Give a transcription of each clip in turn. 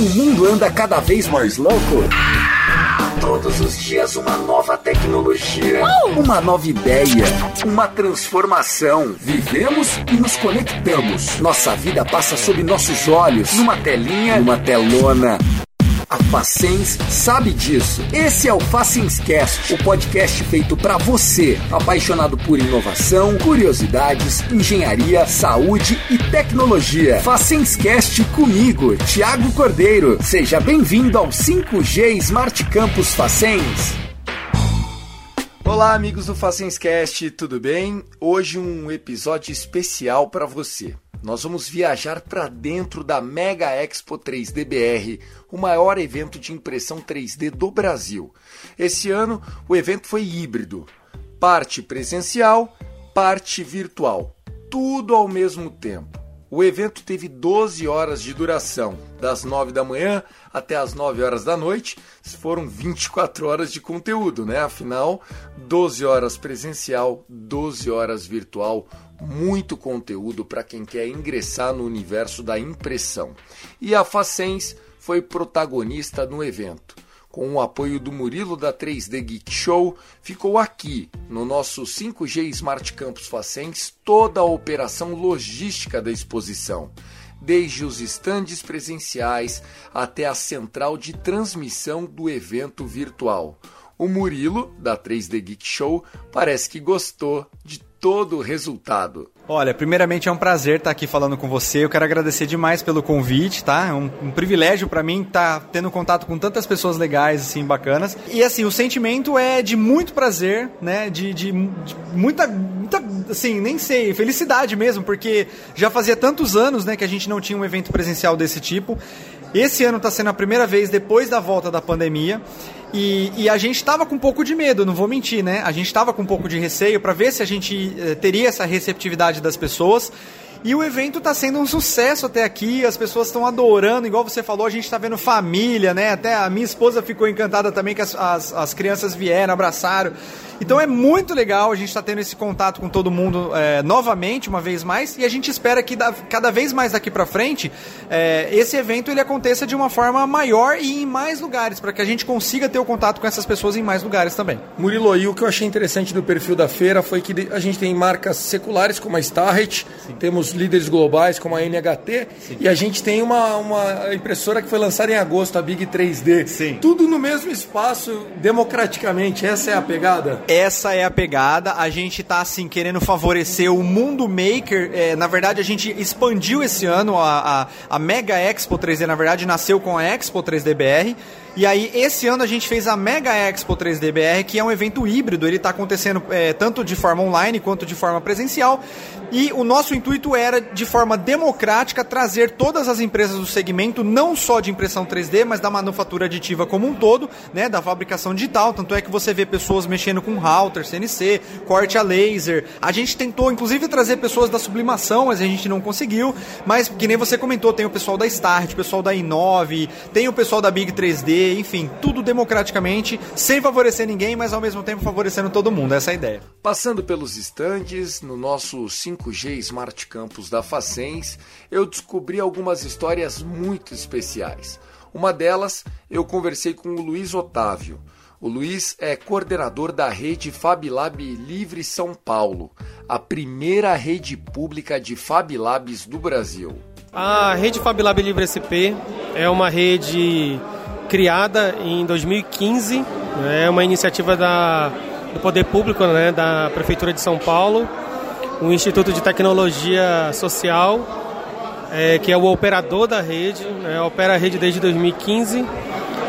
O mundo anda cada vez mais louco. Todos os dias uma nova tecnologia, uma nova ideia, uma transformação. Vivemos e nos conectamos. Nossa vida passa sob nossos olhos, numa telinha, numa telona. A Facens sabe disso. Esse é o Facenscast, o podcast feito para você, apaixonado por inovação, curiosidades, engenharia, saúde e tecnologia. Facenscast comigo, Thiago Cordeiro. Seja bem-vindo ao 5G Smart Campus Facens. Olá, amigos do Facenscast, tudo bem? Hoje um episódio especial para você. Nós vamos viajar para dentro da Mega Expo 3D BR, o maior evento de impressão 3D do Brasil. Esse ano o evento foi híbrido, parte presencial, parte virtual, tudo ao mesmo tempo. O evento teve 12 horas de duração, das 9 da manhã até as 9 horas da noite. Foram 24 horas de conteúdo, né? Afinal, 12 horas presencial, 12 horas virtual, muito conteúdo para quem quer ingressar no universo da impressão. E a Facens foi protagonista no evento. Com o apoio do Murilo da 3D Geek Show, ficou aqui, no nosso 5G Smart Campus Facens, toda a operação logística da exposição, desde os estandes presenciais até a central de transmissão do evento virtual. O Murilo, da 3D Geek Show, parece que gostou de todo o resultado. Olha, primeiramente é um prazer estar aqui falando com você. Eu quero agradecer demais pelo convite, tá? É um, um privilégio para mim estar tendo contato com tantas pessoas legais, assim, bacanas. E assim, o sentimento é de muito prazer, né? De, de, de muita, muita, assim, nem sei, felicidade mesmo, porque já fazia tantos anos, né, que a gente não tinha um evento presencial desse tipo. Esse ano está sendo a primeira vez depois da volta da pandemia. E, e, a gente estava com um pouco de medo, não vou mentir, né? A gente estava com um pouco de receio para ver se a gente eh, teria essa receptividade das pessoas. E o evento está sendo um sucesso até aqui, as pessoas estão adorando, igual você falou, a gente está vendo família, né? Até a minha esposa ficou encantada também que as, as, as crianças vieram, abraçaram. Então é muito legal a gente estar tá tendo esse contato com todo mundo é, novamente, uma vez mais, e a gente espera que da, cada vez mais daqui para frente é, esse evento ele aconteça de uma forma maior e em mais lugares, para que a gente consiga ter o contato com essas pessoas em mais lugares também. Murilo, e o que eu achei interessante do perfil da feira foi que a gente tem marcas seculares como a Starret, temos líderes globais como a NHT, Sim. e a gente tem uma, uma impressora que foi lançada em agosto, a Big 3D. Sim. Tudo no mesmo espaço, democraticamente. Essa é a pegada? Essa é a pegada. A gente tá assim querendo favorecer o mundo maker. É, na verdade, a gente expandiu esse ano a, a, a Mega Expo 3D. Na verdade, nasceu com a Expo 3D BR. E aí, esse ano a gente fez a Mega Expo 3DBR, que é um evento híbrido, ele está acontecendo é, tanto de forma online quanto de forma presencial. E o nosso intuito era, de forma democrática, trazer todas as empresas do segmento, não só de impressão 3D, mas da manufatura aditiva como um todo, né, da fabricação digital. Tanto é que você vê pessoas mexendo com router, CNC, corte a laser. A gente tentou, inclusive, trazer pessoas da sublimação, mas a gente não conseguiu. Mas, que nem você comentou, tem o pessoal da Start, o pessoal da i9, tem o pessoal da Big 3D, enfim, tudo democraticamente, sem favorecer ninguém, mas ao mesmo tempo favorecendo todo mundo. Essa é a ideia. Passando pelos estandes, no nosso 5G Smart Campus da Facens, eu descobri algumas histórias muito especiais. Uma delas, eu conversei com o Luiz Otávio. O Luiz é coordenador da rede FabLab Livre São Paulo, a primeira rede pública de FabLabs do Brasil. A rede FabLab Livre SP é uma rede criada em 2015, né, é uma iniciativa da, do Poder Público, né, da Prefeitura de São Paulo, o Instituto de Tecnologia Social, é, que é o operador da rede, né, opera a rede desde 2015.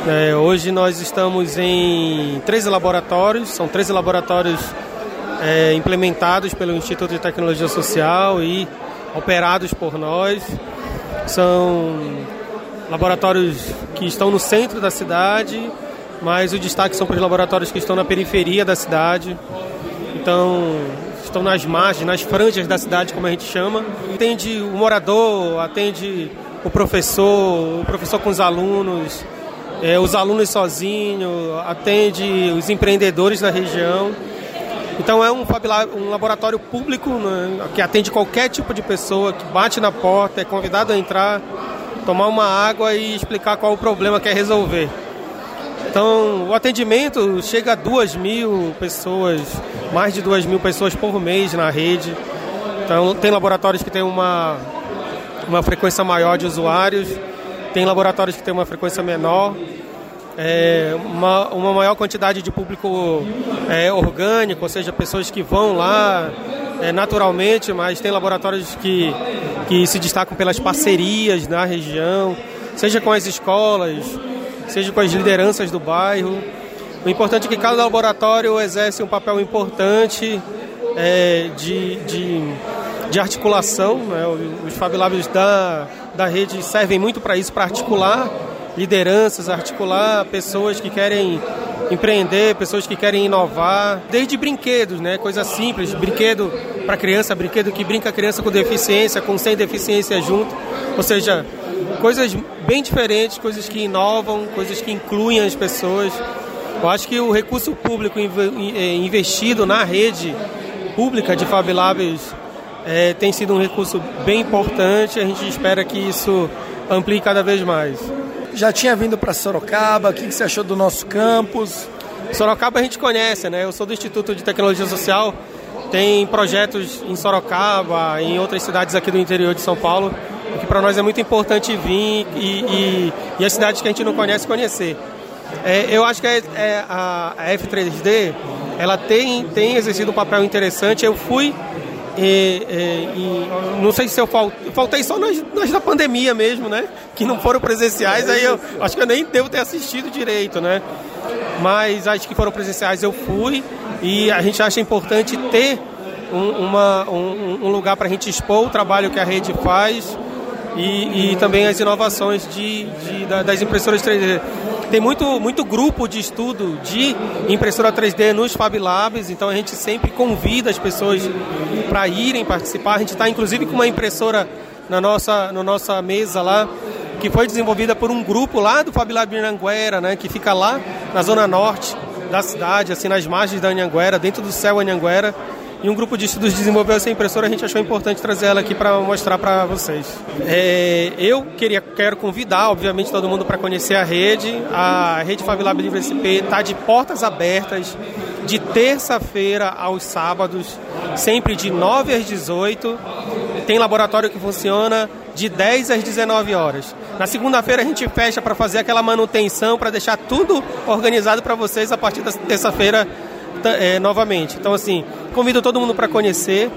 É, hoje nós estamos em 13 laboratórios, são 13 laboratórios é, implementados pelo Instituto de Tecnologia Social e operados por nós. São laboratórios que estão no centro da cidade, mas o destaque são para os laboratórios que estão na periferia da cidade. Então, estão nas margens, nas franjas da cidade, como a gente chama. Atende o morador, atende o professor, o professor com os alunos, é, os alunos sozinhos, atende os empreendedores da região. Então é um, um laboratório público né, que atende qualquer tipo de pessoa que bate na porta, é convidado a entrar tomar uma água e explicar qual o problema que quer resolver. Então, o atendimento chega a duas mil pessoas, mais de duas mil pessoas por mês na rede. Então, tem laboratórios que têm uma, uma frequência maior de usuários, tem laboratórios que têm uma frequência menor. É, uma, uma maior quantidade de público é, orgânico, ou seja, pessoas que vão lá é, naturalmente, mas tem laboratórios que, que se destacam pelas parcerias na região, seja com as escolas, seja com as lideranças do bairro. O importante é que cada laboratório exerce um papel importante é, de, de, de, articulação. Né? Os Fab da, da rede servem muito para isso, para articular lideranças, articular pessoas que querem empreender, pessoas que querem inovar, desde brinquedos, né? Coisa simples, brinquedo para criança, brinquedo que brinca a criança com deficiência, com sem deficiência junto. Ou seja, coisas bem diferentes, coisas que inovam, coisas que incluem as pessoas. Eu acho que o recurso público é, investido na rede pública de Fab é, tem sido um recurso bem importante. A gente espera que isso amplie cada vez mais. Já tinha vindo para Sorocaba, o que você achou do nosso campus? Sorocaba a gente conhece, né? Eu sou do Instituto de Tecnologia Social, tem projetos em Sorocaba, em outras cidades aqui do interior de São Paulo que para nós é muito importante vir e, e, e, as cidades que a gente não conhece, conhecer. É, eu acho que é, é, a, a, F3D ela tem, tem exercido um papel interessante. Eu fui, e, e, não sei se eu faltei, faltei só nas, nas, da pandemia mesmo, né? Que não foram presenciais, aí eu acho que eu nem devo ter assistido direito, né? Mas acho que foram presenciais eu fui e a gente acha importante ter um, uma, um, um lugar para a gente expor o trabalho que a rede faz e, e também as inovações de, de, das impressoras 3D. Tem muito, muito grupo de estudo de impressora 3D nos Fab Labs, então a gente sempre convida as pessoas para irem participar. A gente está inclusive com uma impressora na nossa, na nossa mesa lá, que foi desenvolvida por um grupo lá do Fab Lab Anhanguera, né, que fica lá na zona norte da cidade, assim nas margens da Anhanguera, dentro do céu Anhanguera e um grupo de estudos desenvolveu essa impressora, a gente achou importante trazer ela aqui para mostrar para vocês. É, eu queria, quero convidar, obviamente, todo mundo para conhecer a rede. A rede Fabilab Livre SP está de portas abertas de terça-feira aos sábados, sempre de 9 às 18. Tem laboratório que funciona de 10 às 19 horas. Na segunda-feira a gente fecha para fazer aquela manutenção, para deixar tudo organizado para vocês a partir da terça-feira é, novamente. Então, assim, convido todo mundo para conhecer.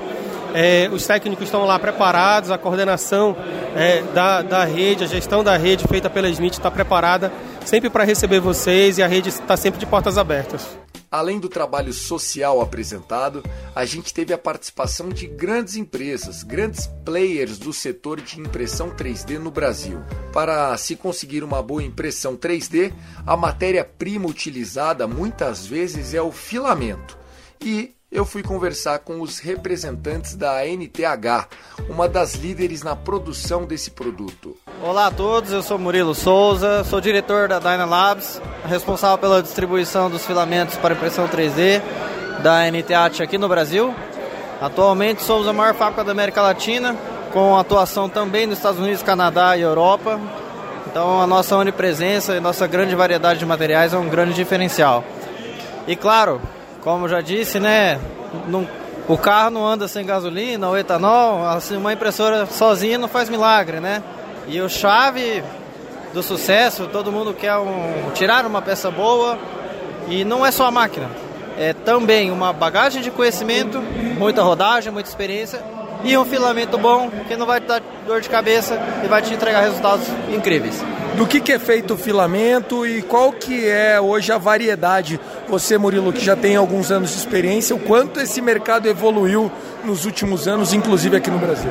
É, os técnicos estão lá preparados, a coordenação é, da, da rede, a gestão da rede feita pela Smith está preparada sempre para receber vocês e a rede está sempre de portas abertas. Além do trabalho social apresentado, a gente teve a participação de grandes empresas, grandes players do setor de impressão 3D no Brasil. Para se conseguir uma boa impressão 3D, a matéria-prima utilizada muitas vezes é o filamento. E eu fui conversar com os representantes da NTH, uma das líderes na produção desse produto. Olá a todos, eu sou Murilo Souza, sou diretor da Dynalabs, responsável pela distribuição dos filamentos para impressão 3D da NTH aqui no Brasil. Atualmente somos a maior fábrica da América Latina, com atuação também nos Estados Unidos, Canadá e Europa. Então a nossa onipresença e nossa grande variedade de materiais é um grande diferencial. E claro, como já disse, né, o carro não anda sem gasolina ou etanol, assim, uma impressora sozinha não faz milagre, né? E o chave do sucesso, todo mundo quer um, tirar uma peça boa e não é só a máquina. É também uma bagagem de conhecimento, muita rodagem, muita experiência e um filamento bom que não vai te dar dor de cabeça e vai te entregar resultados incríveis. Do que, que é feito o filamento e qual que é hoje a variedade? Você, Murilo, que já tem alguns anos de experiência, o quanto esse mercado evoluiu nos últimos anos, inclusive aqui no Brasil?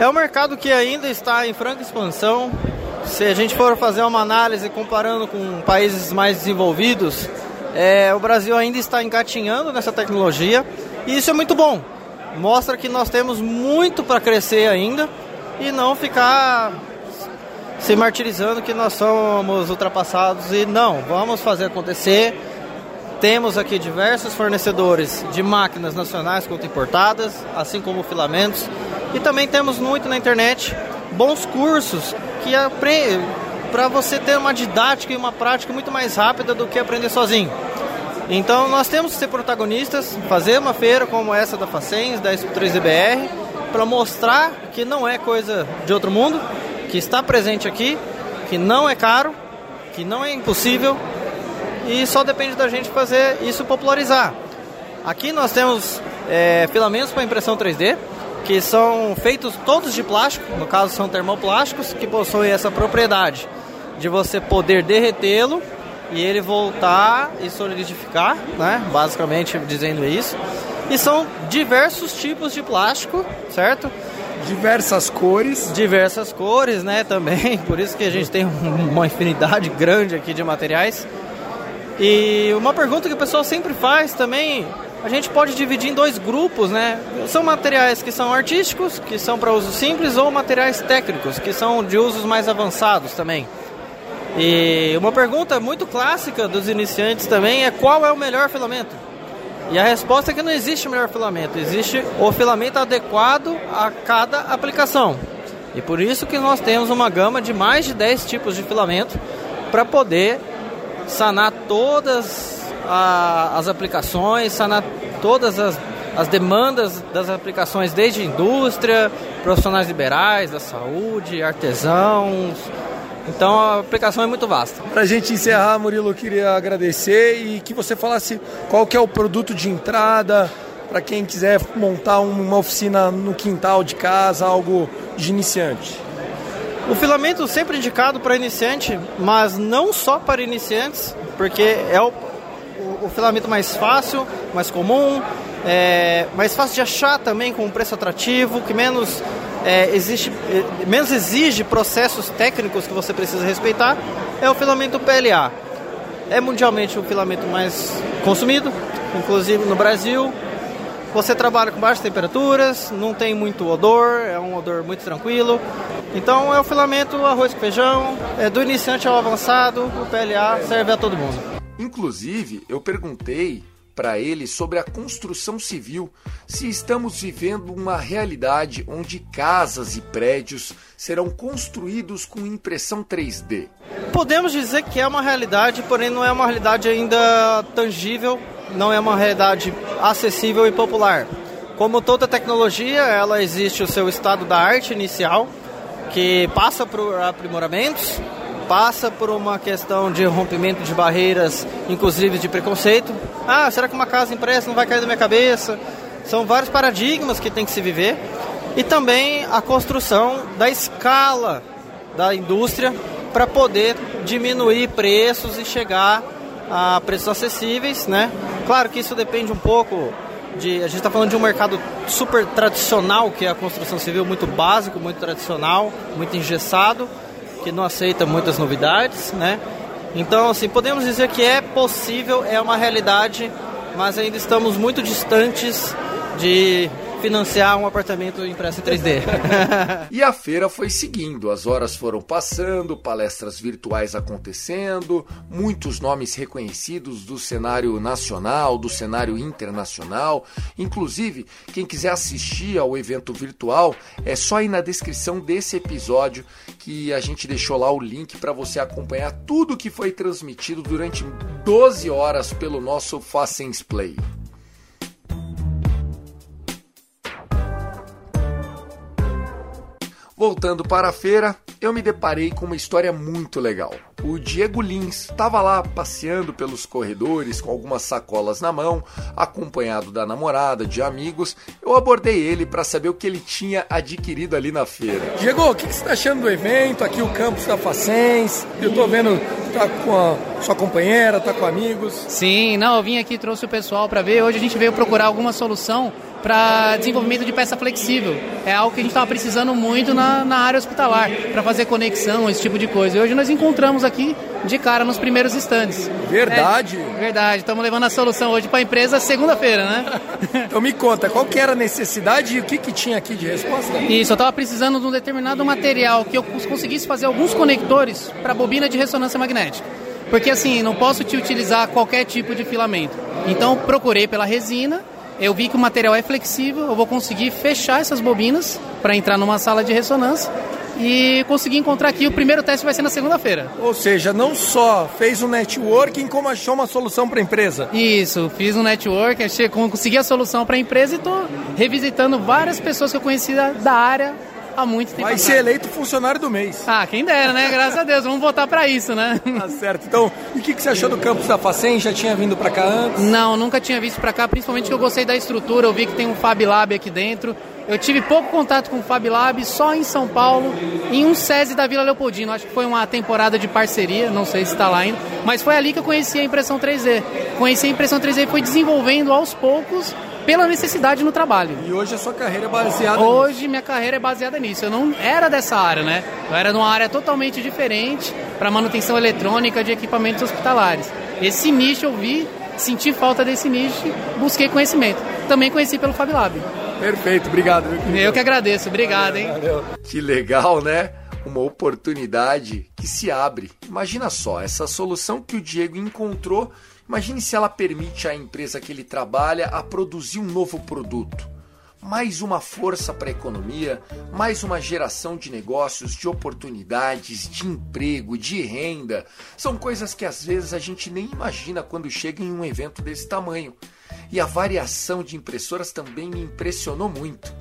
É um mercado que ainda está em franca expansão. Se a gente for fazer uma análise comparando com países mais desenvolvidos, é, o Brasil ainda está engatinhando nessa tecnologia e isso é muito bom. Mostra que nós temos muito para crescer ainda e não ficar se martirizando que nós somos ultrapassados e não, vamos fazer acontecer. Temos aqui diversos fornecedores de máquinas nacionais quanto importadas, assim como filamentos. E também temos muito na internet bons cursos que para você ter uma didática e uma prática muito mais rápida do que aprender sozinho. Então nós temos que ser protagonistas, fazer uma feira como essa da Facens, da Expo 3DBR, para mostrar que não é coisa de outro mundo, que está presente aqui, que não é caro, que não é impossível e só depende da gente fazer isso popularizar. Aqui nós temos é, filamentos para impressão 3D, que são feitos todos de plástico, no caso são termoplásticos, que possuem essa propriedade de você poder derretê-lo e ele voltar e solidificar, né? basicamente dizendo isso. E são diversos tipos de plástico, certo? Diversas cores. Diversas cores, né, também. Por isso que a gente tem uma infinidade grande aqui de materiais. E uma pergunta que o pessoal sempre faz também, a gente pode dividir em dois grupos, né? São materiais que são artísticos, que são para uso simples, ou materiais técnicos, que são de usos mais avançados também. E uma pergunta muito clássica dos iniciantes também é qual é o melhor filamento? E a resposta é que não existe melhor filamento, existe o filamento adequado a cada aplicação. E por isso que nós temos uma gama de mais de 10 tipos de filamento para poder sanar todas a, as aplicações, sanar todas as, as demandas das aplicações, desde indústria, profissionais liberais, da saúde, artesãos, então a aplicação é muito vasta. Para a gente encerrar, Murilo, eu queria agradecer e que você falasse qual que é o produto de entrada para quem quiser montar uma oficina no quintal de casa, algo de iniciante. O filamento sempre indicado para iniciante, mas não só para iniciantes, porque é o, o, o filamento mais fácil, mais comum, é, mais fácil de achar também com um preço atrativo, que menos é, existe, é, menos exige processos técnicos que você precisa respeitar, é o filamento PLA. É mundialmente o filamento mais consumido, inclusive no Brasil. Você trabalha com baixas temperaturas, não tem muito odor, é um odor muito tranquilo. Então é o filamento arroz com feijão, é do iniciante ao avançado, o PLA serve a todo mundo. Inclusive, eu perguntei para ele sobre a construção civil, se estamos vivendo uma realidade onde casas e prédios serão construídos com impressão 3D. Podemos dizer que é uma realidade, porém não é uma realidade ainda tangível, não é uma realidade acessível e popular. Como toda tecnologia, ela existe o seu estado da arte inicial, que passa por aprimoramentos, passa por uma questão de rompimento de barreiras, inclusive de preconceito. Ah, será que uma casa impressa não vai cair da minha cabeça? São vários paradigmas que tem que se viver. E também a construção da escala da indústria para poder diminuir preços e chegar a preços acessíveis, né? Claro que isso depende um pouco de, a gente está falando de um mercado super tradicional, que é a construção civil, muito básico, muito tradicional, muito engessado, que não aceita muitas novidades, né? Então, assim, podemos dizer que é possível, é uma realidade, mas ainda estamos muito distantes de financiar um apartamento impresso em 3D. e a feira foi seguindo, as horas foram passando, palestras virtuais acontecendo, muitos nomes reconhecidos do cenário nacional, do cenário internacional. Inclusive, quem quiser assistir ao evento virtual, é só ir na descrição desse episódio que a gente deixou lá o link para você acompanhar tudo que foi transmitido durante 12 horas pelo nosso Facens Play. Voltando para a feira, eu me deparei com uma história muito legal. O Diego Lins estava lá passeando pelos corredores com algumas sacolas na mão, acompanhado da namorada, de amigos. Eu abordei ele para saber o que ele tinha adquirido ali na feira. Diego, o que, você está achando do evento? Aqui o campus da Facens. Eu estou vendo tá com a sua companheira, tá com amigos. Sim, não, eu vim aqui trouxe o pessoal para ver. Hoje a gente veio procurar alguma solução para desenvolvimento de peça flexível. É algo que a gente estava precisando muito na, na área hospitalar, para fazer conexão, esse tipo de coisa. E hoje nós encontramos aqui de cara nos primeiros instantes. Verdade? É, verdade. Estamos levando a solução hoje para a empresa segunda-feira, né? então me conta, qual que era a necessidade e o que, que tinha aqui de resposta? Isso, eu estava precisando de um determinado material que eu conseguisse fazer alguns conectores para bobina de ressonância magnética. Porque assim, não posso te utilizar qualquer tipo de filamento. Então procurei pela resina eu vi que o material é flexível, eu vou conseguir fechar essas bobinas para entrar numa sala de ressonância e consegui encontrar aqui. O primeiro teste vai ser na segunda-feira. Ou seja, não só fez um networking, como achou uma solução para a empresa. Isso, fiz um network, achei, consegui a solução para a empresa e estou revisitando várias pessoas que eu conheci da, da área há muito tempo. Vai ser eleito funcionário do mês. Ah, quem dera, né? Graças a Deus, vamos votar para isso, né? Tá certo. Então, e o que, que você achou do campus da Facem? Já tinha vindo para cá antes? Não, nunca tinha visto para cá, principalmente que eu gostei da estrutura, eu vi que tem um Fab Lab aqui dentro. Eu tive pouco contato com o Fab Lab só em São Paulo, em um SESI da Vila Leopoldino. Acho que foi uma temporada de parceria, não sei se está lá ainda, mas foi ali que eu conheci a impressão 3D. Conheci a impressão 3D e foi desenvolvendo aos poucos pela necessidade no trabalho. E hoje a sua carreira é baseada Hoje nisso. minha carreira é baseada nisso. Eu não era dessa área, né? Eu era numa área totalmente diferente para manutenção eletrônica de equipamentos hospitalares. Esse nicho eu vi, senti falta desse nicho, busquei conhecimento. Também conheci pelo Fab Lab. Perfeito, obrigado. Eu que agradeço, obrigado, hein? Valeu. Que legal, né? Uma oportunidade que se abre. Imagina só, essa solução que o Diego encontrou, imagine se ela permite à empresa que ele trabalha a produzir um novo produto. Mais uma força para a economia, mais uma geração de negócios, de oportunidades, de emprego, de renda. São coisas que às vezes a gente nem imagina quando chega em um evento desse tamanho. E a variação de impressoras também me impressionou muito.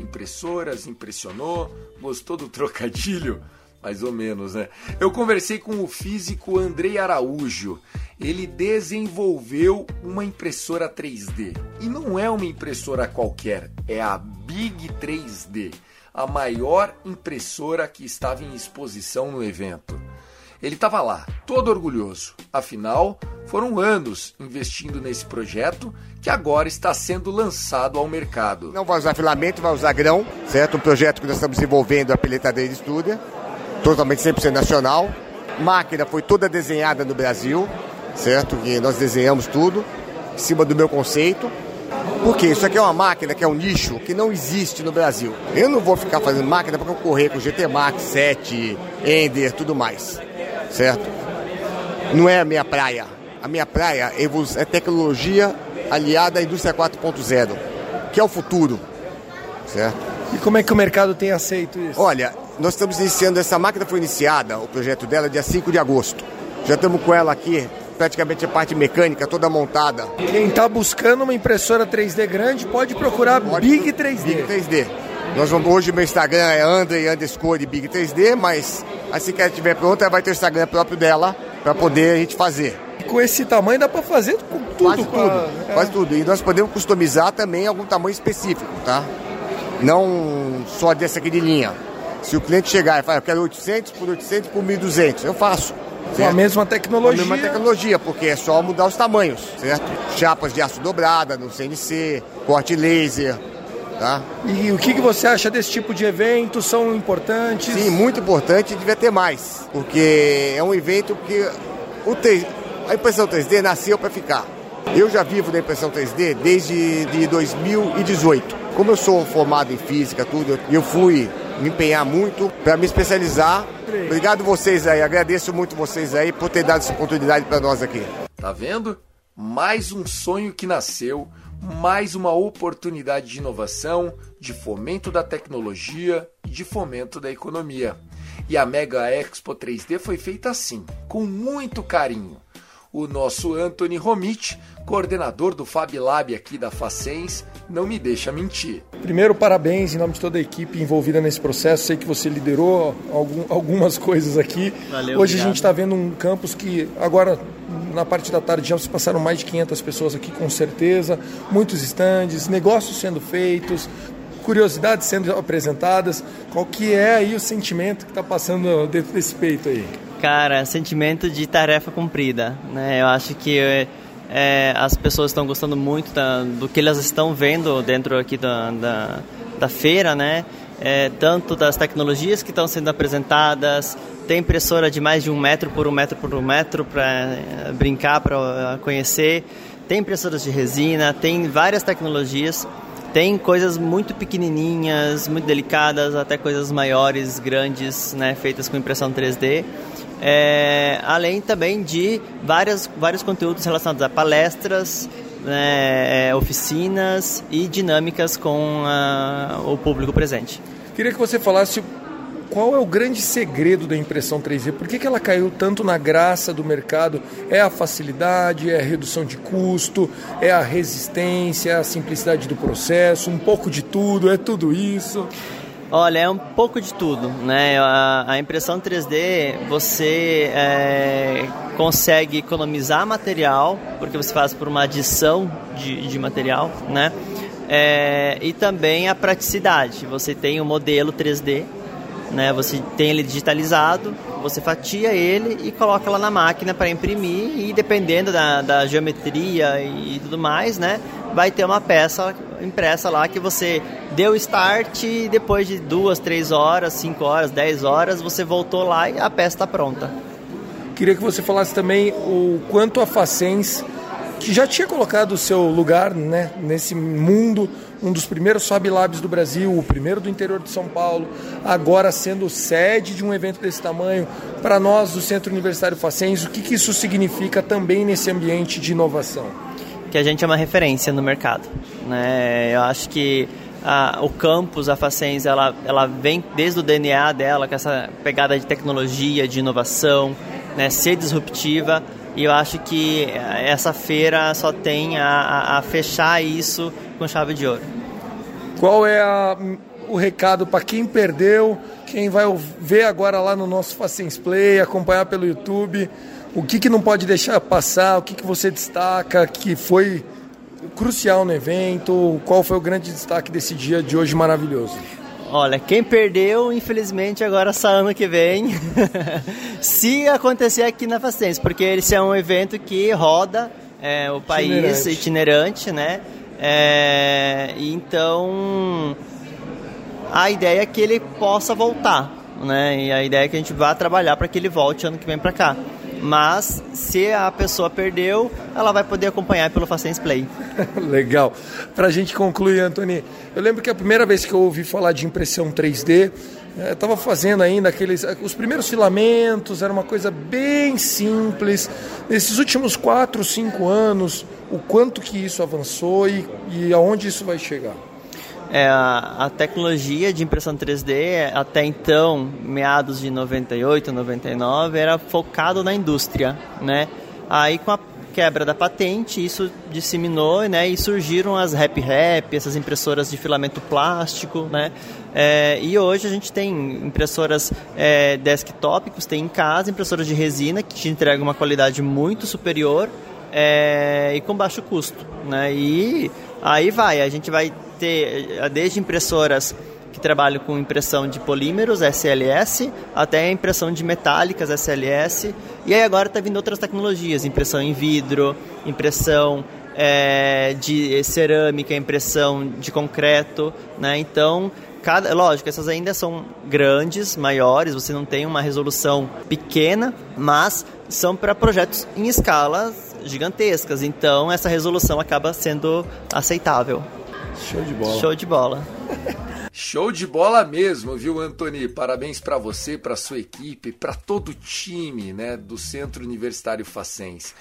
Impressoras, impressionou, gostou do trocadilho? Mais ou menos, né? Eu conversei com o físico Andrei Araújo. Ele desenvolveu uma impressora 3D. E não é uma impressora qualquer, é a Big 3D, a maior impressora que estava em exposição no evento. Ele estava lá, todo orgulhoso. Afinal, foram anos investindo nesse projeto que agora está sendo lançado ao mercado. Não vai usar filamento, vai usar grão, certo? Um projeto que nós estamos desenvolvendo a Peletadeira Estúdia, totalmente 100% nacional. Máquina foi toda desenhada no Brasil, certo? E nós desenhamos tudo em cima do meu conceito. Porque isso aqui é uma máquina que é um nicho que não existe no Brasil. Eu não vou ficar fazendo máquina para concorrer com GT Max 7, Ender, tudo mais certo? Não é a minha praia. A minha praia é tecnologia aliada à indústria 4.0, que é o futuro, certo? E como é que o mercado tem aceito isso? Olha, nós estamos iniciando, essa máquina foi iniciada, o projeto dela, dia 5 de agosto. Já estamos com ela aqui, praticamente a parte mecânica toda montada. Quem está buscando uma impressora 3D grande pode procurar pode Big 3D. Big 3D. Nós vamos, hoje o meu Instagram é Andre underscore Big 3D, mas assim que ela estiver pronta, vai ter o Instagram próprio dela para poder a gente fazer. E com esse tamanho dá para fazer com tudo. Quase tudo, a... quase tudo. E nós podemos customizar também algum tamanho específico, tá? Não só dessa aqui de linha. Se o cliente chegar e falar, eu quero 800 por 800 por 1.200, eu faço. Com a mesma tecnologia. Com a mesma tecnologia, porque é só mudar os tamanhos, certo? Chapas de aço dobrada no CNC, corte laser, Tá? E o que, que você acha desse tipo de evento? São importantes? Sim, muito importante e devia ter mais, porque é um evento que o te... a impressão 3D nasceu para ficar. Eu já vivo da impressão 3D desde de 2018. Como eu sou formado em física, tudo, eu fui me empenhar muito para me especializar. Obrigado vocês aí, agradeço muito vocês aí por ter dado essa oportunidade para nós aqui. Tá vendo? Mais um sonho que nasceu mais uma oportunidade de inovação, de fomento da tecnologia e de fomento da economia. E a Mega Expo 3D foi feita assim, com muito carinho. O nosso Anthony Romit, coordenador do Fab Lab aqui da Facens, não me deixa mentir. Primeiro, parabéns em nome de toda a equipe envolvida nesse processo. Sei que você liderou algum, algumas coisas aqui. Valeu, Hoje obrigado. a gente está vendo um campus que agora na parte da tarde já se passaram mais de 500 pessoas aqui com certeza, muitos estandes, negócios sendo feitos, curiosidades sendo apresentadas. Qual que é aí o sentimento que está passando dentro desse peito aí? Cara, sentimento de tarefa cumprida, né? Eu acho que é, as pessoas estão gostando muito da, do que elas estão vendo dentro aqui da, da, da feira, né? É, tanto das tecnologias que estão sendo apresentadas, tem impressora de mais de um metro por um metro por um metro para brincar, para conhecer, tem impressoras de resina, tem várias tecnologias, tem coisas muito pequenininhas, muito delicadas, até coisas maiores, grandes, né, feitas com impressão 3D. É, além também de várias, vários conteúdos relacionados a palestras, né, oficinas e dinâmicas com a, o público presente. Queria que você falasse qual é o grande segredo da impressão 3D? Por que, que ela caiu tanto na graça do mercado? É a facilidade, é a redução de custo, é a resistência, é a simplicidade do processo, um pouco de tudo, é tudo isso? Olha, é um pouco de tudo, né? A, impressão 3D você é, consegue economizar material, porque você faz por uma adição de, de material, né? É, e também a praticidade. Você tem o modelo 3D, né? Você tem ele digitalizado, você fatia ele e coloca lá na máquina para imprimir e dependendo da, da geometria e tudo mais, né? vai ter uma peça impressa lá que você deu start e depois de duas, três horas, cinco horas, dez horas, você voltou lá e a peça está pronta. Queria que você falasse também o quanto a Facens, já tinha colocado o seu lugar né, nesse mundo, um dos primeiros Fab Labs do Brasil, o primeiro do interior de São Paulo, agora sendo sede de um evento desse tamanho, para nós do Centro Universitário Facens, o que, que isso significa também nesse ambiente de inovação? que a gente é uma referência no mercado. Né? Eu acho que a, o campus, a Facens, ela, ela vem desde o DNA dela, com essa pegada de tecnologia, de inovação, né? ser disruptiva, e eu acho que essa feira só tem a, a, a fechar isso com chave de ouro. Qual é a, o recado para quem perdeu, quem vai ver agora lá no nosso Facens Play, acompanhar pelo YouTube? O que, que não pode deixar passar? O que, que você destaca que foi crucial no evento? Qual foi o grande destaque desse dia de hoje maravilhoso? Olha, quem perdeu, infelizmente, agora só ano que vem. Se acontecer aqui na Facense, porque esse é um evento que roda é, o país itinerante, itinerante né? É, então, a ideia é que ele possa voltar, né? E a ideia é que a gente vá trabalhar para que ele volte ano que vem para cá mas se a pessoa perdeu, ela vai poder acompanhar pelo Facens Play. Legal. Para a gente concluir, Antônio, eu lembro que a primeira vez que eu ouvi falar de impressão 3D, estava fazendo ainda aqueles os primeiros filamentos, era uma coisa bem simples. Nesses últimos 4, 5 anos, o quanto que isso avançou e, e aonde isso vai chegar? É, a, tecnologia de impressão 3D, até então, meados de 98, 99, era focado na indústria, né? Aí com a quebra da patente, isso disseminou, né? E surgiram as Rap Rap, essas impressoras de filamento plástico, né? É, e hoje a gente tem impressoras é, desktop que você tem em casa, impressoras de resina que te entregam uma qualidade muito superior é, e com baixo custo, né? E aí vai, a gente vai ter eh, desde impressoras que trabalham com impressão de polímeros, SLS, até impressão de metálicas, SLS. E aí agora está vindo outras tecnologias, impressão em vidro, impressão é, de cerâmica, impressão de concreto, né? Então, cada, lógico, essas ainda são grandes, maiores, você não tem uma resolução pequena, mas são para projetos em escalas gigantescas, então essa resolução acaba sendo aceitável. Show de bola. Show de bola. Show de bola mesmo, viu, Antony? Parabéns para você, para sua equipe, para todo o time, né, do Centro Universitário Facens.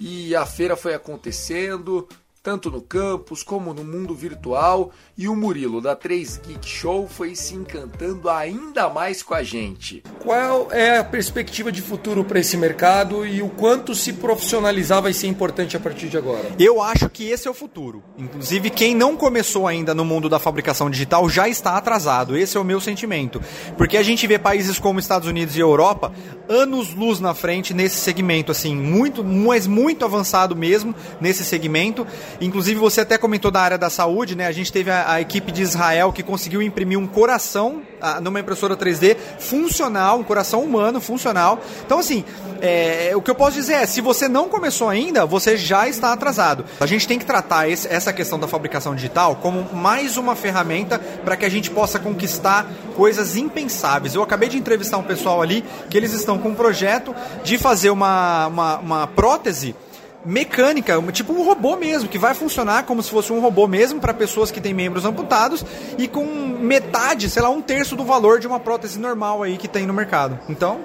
E a feira foi acontecendo, tanto no campus como no mundo virtual, e o Murilo da 3 Geek Show foi se encantando ainda mais com a gente. Qual é a perspectiva de futuro para esse mercado e o quanto se profissionalizar vai ser importante a partir de agora? Eu acho que esse é o futuro. Inclusive, quem não começou ainda no mundo da fabricação digital já está atrasado. Esse é o meu sentimento. Porque a gente vê países como Estados Unidos e Europa anos luz na frente nesse segmento, assim, muito, mas muito avançado mesmo nesse segmento. Inclusive, você até comentou da área da saúde, né? A gente teve a, a equipe de Israel que conseguiu imprimir um coração a, numa impressora 3D funcional, um coração humano funcional. Então, assim, é, o que eu posso dizer é, se você não começou ainda, você já está atrasado. A gente tem que tratar esse, essa questão da fabricação digital como mais uma ferramenta para que a gente possa conquistar coisas impensáveis. Eu acabei de entrevistar um pessoal ali que eles estão com um projeto de fazer uma, uma, uma prótese mecânica, tipo um robô mesmo, que vai funcionar como se fosse um robô mesmo para pessoas que têm membros amputados e com metade, sei lá, um terço do valor de uma prótese normal aí que tem no mercado. Então,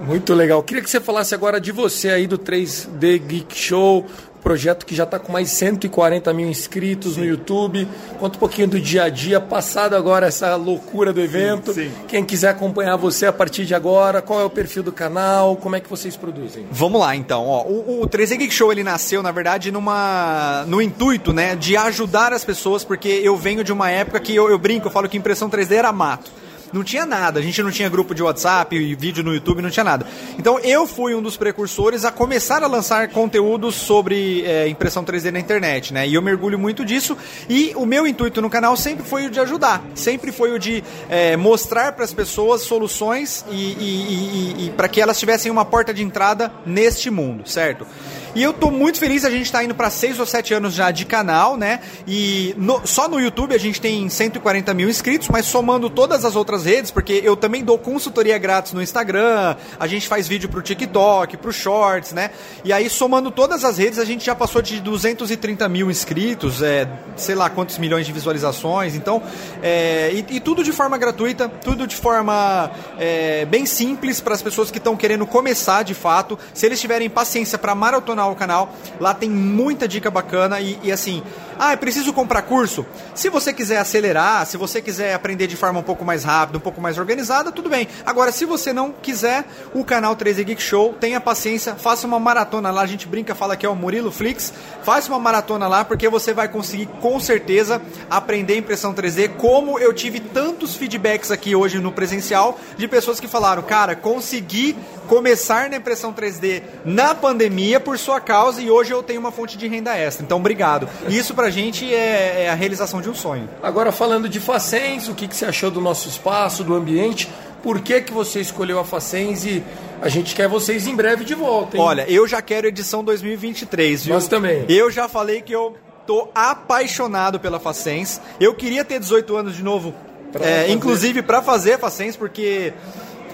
muito legal. Queria que você falasse agora de você aí do 3D Geek Show, projeto que já está com mais de 140 mil inscritos sim. no YouTube. Conta um pouquinho do dia a dia, passado agora essa loucura do evento. Sim, sim. Quem quiser acompanhar você a partir de agora, qual é o perfil do canal, como é que vocês produzem? Vamos lá então. Ó, o, o 3D Geek Show ele nasceu, na verdade, numa no intuito né, de ajudar as pessoas, porque eu venho de uma época que eu, eu brinco, eu falo que impressão 3D era mato não tinha nada. A gente não tinha grupo de WhatsApp, vídeo no YouTube, não tinha nada. Então eu fui um dos precursores a começar a lançar conteúdos sobre é, impressão 3D na internet, né? E eu mergulho muito disso. E o meu intuito no canal sempre foi o de ajudar, sempre foi o de é, mostrar para as pessoas soluções e, e, e, e para que elas tivessem uma porta de entrada neste mundo, certo? E eu tô muito feliz, a gente tá indo para 6 ou 7 anos já de canal, né? E no, só no YouTube a gente tem 140 mil inscritos, mas somando todas as outras redes, porque eu também dou consultoria grátis no Instagram, a gente faz vídeo pro TikTok, pro Shorts, né? E aí somando todas as redes a gente já passou de 230 mil inscritos, é, sei lá quantos milhões de visualizações, então, é, e, e, tudo de forma gratuita, tudo de forma é, bem simples para as pessoas que estão querendo começar de fato. Se eles tiverem paciência para maratonar o canal. Lá tem muita dica bacana e, e assim, ah, é preciso comprar curso? Se você quiser acelerar, se você quiser aprender de forma um pouco mais rápida, um pouco mais organizada, tudo bem. Agora, se você não quiser, o canal 13 Geek Show, tenha paciência, faça uma maratona lá. A gente brinca, fala que é o Murilo Flix. Faça uma maratona lá, porque você vai conseguir com certeza aprender impressão 3D, como eu tive tantos feedbacks aqui hoje no presencial de pessoas que falaram, cara, consegui começar na impressão 3D na pandemia por sua causa e hoje eu tenho uma fonte de renda extra. Então, obrigado. Isso pra gente é, é a realização de um sonho. Agora, falando de Facens, o que, que você achou do nosso espaço, do ambiente? Por que, que você escolheu a Facens e a gente quer vocês em breve de volta, hein? Olha, eu já quero edição 2023, viu? Nós também. Eu já falei que eu tô apaixonado pela Facens. Eu queria ter 18 anos de novo, é, inclusive para fazer a Facens, porque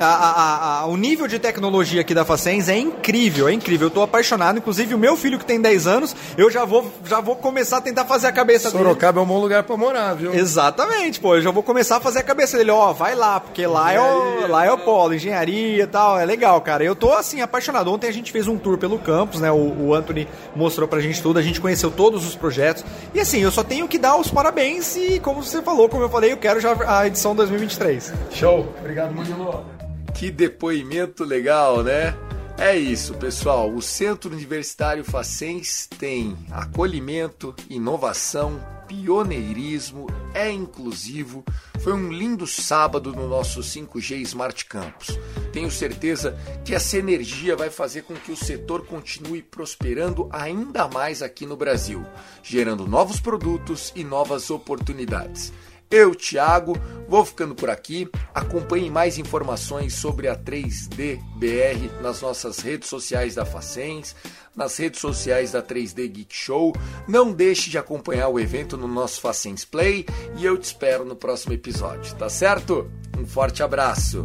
a, a, a, o nível de tecnologia aqui da Facens é incrível, é incrível. Eu tô apaixonado. Inclusive, o meu filho que tem 10 anos, eu já vou, já vou começar a tentar fazer a cabeça Sorocaba dele. Sorocaba é um bom lugar para morar, viu? Exatamente, pô. Eu já vou começar a fazer a cabeça dele. Ó, vai lá, porque lá é, o, lá é o polo, engenharia e tal. É legal, cara. Eu tô, assim, apaixonado. Ontem a gente fez um tour pelo campus, né? O, o Anthony mostrou pra gente tudo. A gente conheceu todos os projetos. E, assim, eu só tenho que dar os parabéns e, como você falou, como eu falei, eu quero já a edição 2023. Show. Obrigado, Murilo. Que depoimento legal, né? É isso, pessoal. O Centro Universitário Facens tem acolhimento, inovação, pioneirismo, é inclusivo. Foi um lindo sábado no nosso 5G Smart Campus. Tenho certeza que essa energia vai fazer com que o setor continue prosperando ainda mais aqui no Brasil, gerando novos produtos e novas oportunidades. Eu, Thiago, vou ficando por aqui. Acompanhe mais informações sobre a 3D BR nas nossas redes sociais da Facens, nas redes sociais da 3D Geek Show. Não deixe de acompanhar o evento no nosso Facens Play e eu te espero no próximo episódio, tá certo? Um forte abraço.